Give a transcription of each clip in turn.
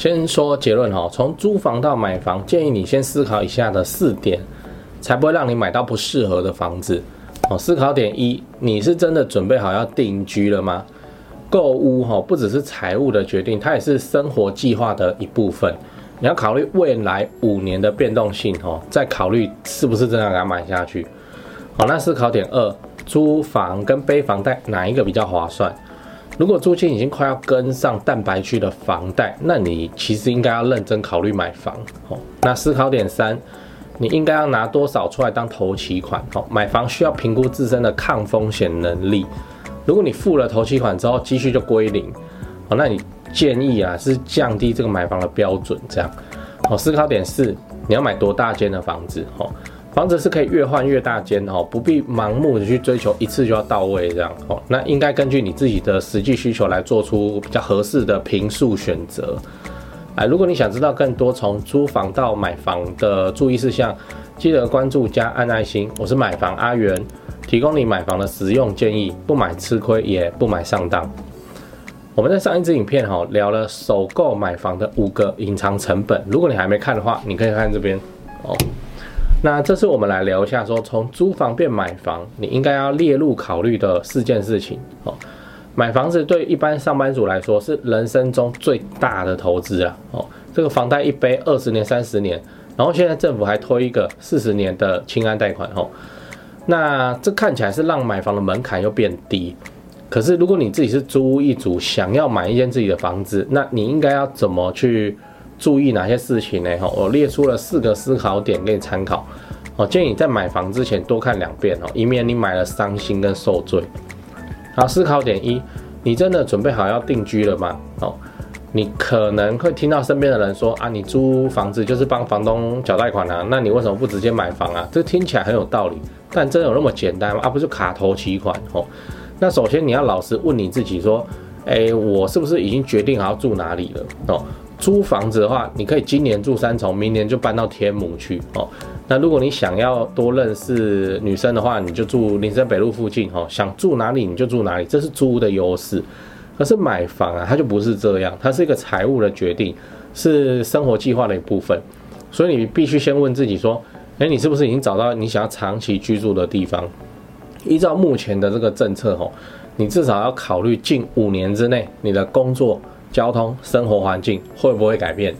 先说结论哈，从租房到买房，建议你先思考以下的四点，才不会让你买到不适合的房子。哦，思考点一，你是真的准备好要定居了吗？购屋哈，不只是财务的决定，它也是生活计划的一部分。你要考虑未来五年的变动性哦，再考虑是不是真的要买下去。好，那思考点二，租房跟背房贷哪一个比较划算？如果租金已经快要跟上蛋白区的房贷，那你其实应该要认真考虑买房。哦，那思考点三，你应该要拿多少出来当头期款？哦，买房需要评估自身的抗风险能力。如果你付了头期款之后，积蓄就归零，哦，那你建议啊是降低这个买房的标准，这样。哦，思考点四，你要买多大间的房子？哦。房子是可以越换越大间哦，不必盲目的去追求一次就要到位这样哦。那应该根据你自己的实际需求来做出比较合适的平数选择。哎，如果你想知道更多从租房到买房的注意事项，记得关注加按爱心。我是买房阿元，提供你买房的实用建议，不买吃亏也不买上当。我们在上一支影片哈聊了首购买房的五个隐藏成本，如果你还没看的话，你可以看这边哦。那这次我们来聊一下，说从租房变买房，你应该要列入考虑的四件事情哦。买房子对一般上班族来说是人生中最大的投资啊哦。这个房贷一背二十年、三十年，然后现在政府还推一个四十年的青安贷款哦。那这看起来是让买房的门槛又变低，可是如果你自己是租屋一族，想要买一间自己的房子，那你应该要怎么去？注意哪些事情呢？哈，我列出了四个思考点给你参考。哦，建议你在买房之前多看两遍哦，以免你买了伤心跟受罪。好，思考点一，你真的准备好要定居了吗？哦，你可能会听到身边的人说啊，你租房子就是帮房东缴贷款啊，那你为什么不直接买房啊？这听起来很有道理，但真的有那么简单吗？啊，不是卡头期款哦。那首先你要老实问你自己说，哎，我是不是已经决定好要住哪里了？哦。租房子的话，你可以今年住三重，明年就搬到天母去哦。那如果你想要多认识女生的话，你就住林森北路附近哦。想住哪里你就住哪里，这是租的优势。可是买房啊，它就不是这样，它是一个财务的决定，是生活计划的一部分。所以你必须先问自己说，诶，你是不是已经找到你想要长期居住的地方？依照目前的这个政策哦，你至少要考虑近五年之内你的工作。交通、生活环境会不会改变？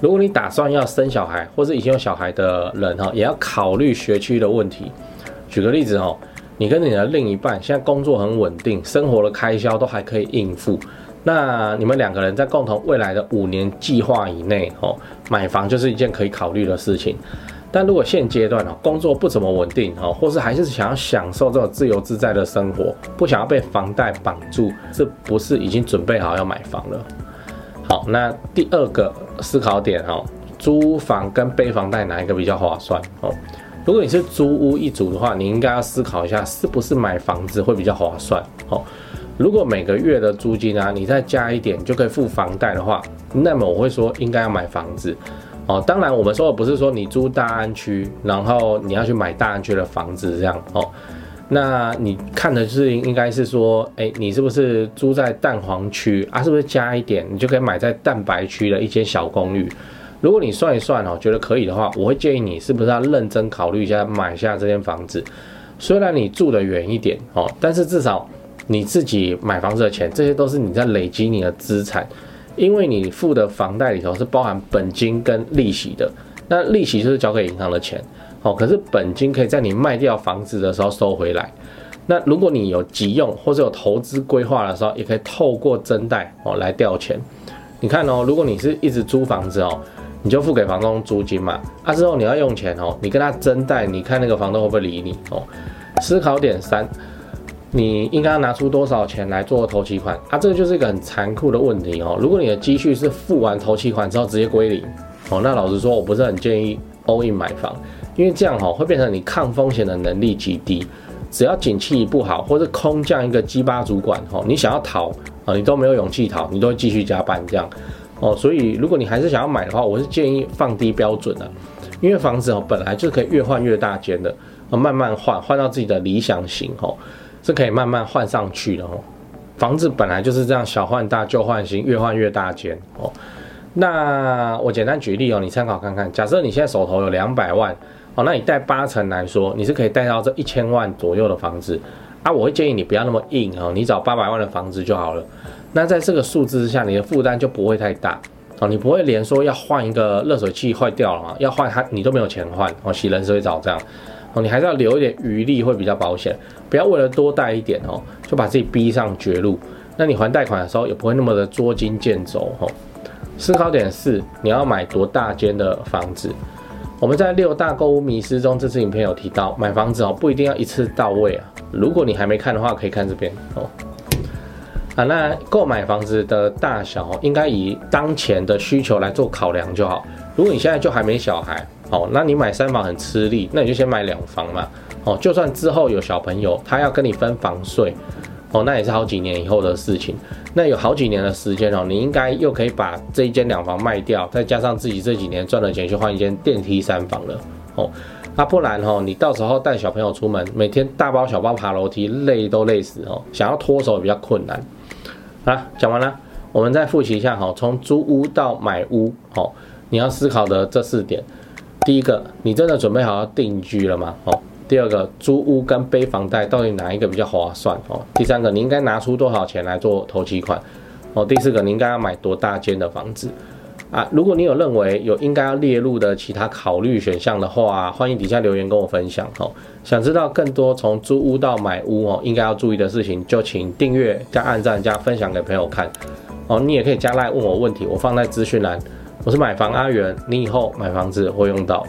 如果你打算要生小孩，或是已经有小孩的人哈，也要考虑学区的问题。举个例子哈，你跟你的另一半现在工作很稳定，生活的开销都还可以应付，那你们两个人在共同未来的五年计划以内哈，买房就是一件可以考虑的事情。但如果现阶段哦，工作不怎么稳定哦，或是还是想要享受这种自由自在的生活，不想要被房贷绑住，这不是已经准备好要买房了？好，那第二个思考点哦，租房跟背房贷哪一个比较划算哦？如果你是租屋一族的话，你应该要思考一下，是不是买房子会比较划算哦？如果每个月的租金啊，你再加一点就可以付房贷的话，那么我会说应该要买房子。哦，当然，我们说的不是说你租大安区，然后你要去买大安区的房子这样哦。那你看的是应该是说，哎，你是不是租在蛋黄区啊？是不是加一点，你就可以买在蛋白区的一间小公寓？如果你算一算哦，觉得可以的话，我会建议你是不是要认真考虑一下买下这间房子。虽然你住得远一点哦，但是至少你自己买房子的钱，这些都是你在累积你的资产。因为你付的房贷里头是包含本金跟利息的，那利息就是交给银行的钱，哦，可是本金可以在你卖掉房子的时候收回来。那如果你有急用或者有投资规划的时候，也可以透过增贷哦来调钱。你看哦，如果你是一直租房子哦，你就付给房东租金嘛，啊之后你要用钱哦，你跟他增贷，你看那个房东会不会理你哦？思考点三。你应该要拿出多少钱来做投期款啊？这个就是一个很残酷的问题哦。如果你的积蓄是付完投期款之后直接归零哦，那老实说，我不是很建议 all in 买房，因为这样哈会变成你抗风险的能力极低。只要景气不好，或者空降一个鸡巴主管哈，你想要逃啊，你都没有勇气逃，你都会继续加班这样哦。所以如果你还是想要买的话，我是建议放低标准的，因为房子哦本来就可以越换越大间的，慢慢换换到自己的理想型哦。是可以慢慢换上去的哦，房子本来就是这样，小换大，旧换新，越换越大间哦。那我简单举例哦，你参考看看。假设你现在手头有两百万哦，那你贷八成来说，你是可以贷到这一千万左右的房子啊。我会建议你不要那么硬哦，你找八百万的房子就好了。那在这个数字之下，你的负担就不会太大哦，你不会连说要换一个热水器坏掉了嘛，要换它你都没有钱换哦，洗冷水澡这样。你还是要留一点余力会比较保险，不要为了多贷一点哦，就把自己逼上绝路。那你还贷款的时候也不会那么的捉襟见肘哦。思考点四，你要买多大间的房子？我们在六大购物迷思中，这支影片有提到，买房子哦不一定要一次到位啊。如果你还没看的话，可以看这边哦。啊，那购买房子的大小应该以当前的需求来做考量就好。如果你现在就还没小孩。哦，那你买三房很吃力，那你就先买两房嘛。哦，就算之后有小朋友，他要跟你分房税，哦，那也是好几年以后的事情。那有好几年的时间哦，你应该又可以把这一间两房卖掉，再加上自己这几年赚的钱去换一间电梯三房了。哦，那不然哦，你到时候带小朋友出门，每天大包小包爬楼梯，累都累死哦，想要脱手也比较困难。啊，讲完了，我们再复习一下哈，从租屋到买屋，哦，你要思考的这四点。第一个，你真的准备好要定居了吗？哦，第二个，租屋跟背房贷到底哪一个比较划算？哦，第三个，你应该拿出多少钱来做头期款？哦，第四个，你应该要买多大间的房子？啊，如果你有认为有应该要列入的其他考虑选项的话，欢迎底下留言跟我分享。哦，想知道更多从租屋到买屋哦，应该要注意的事情，就请订阅加按赞加分享给朋友看。哦，你也可以加赖问我问题，我放在资讯栏。我是买房阿元，你以后买房子会用到。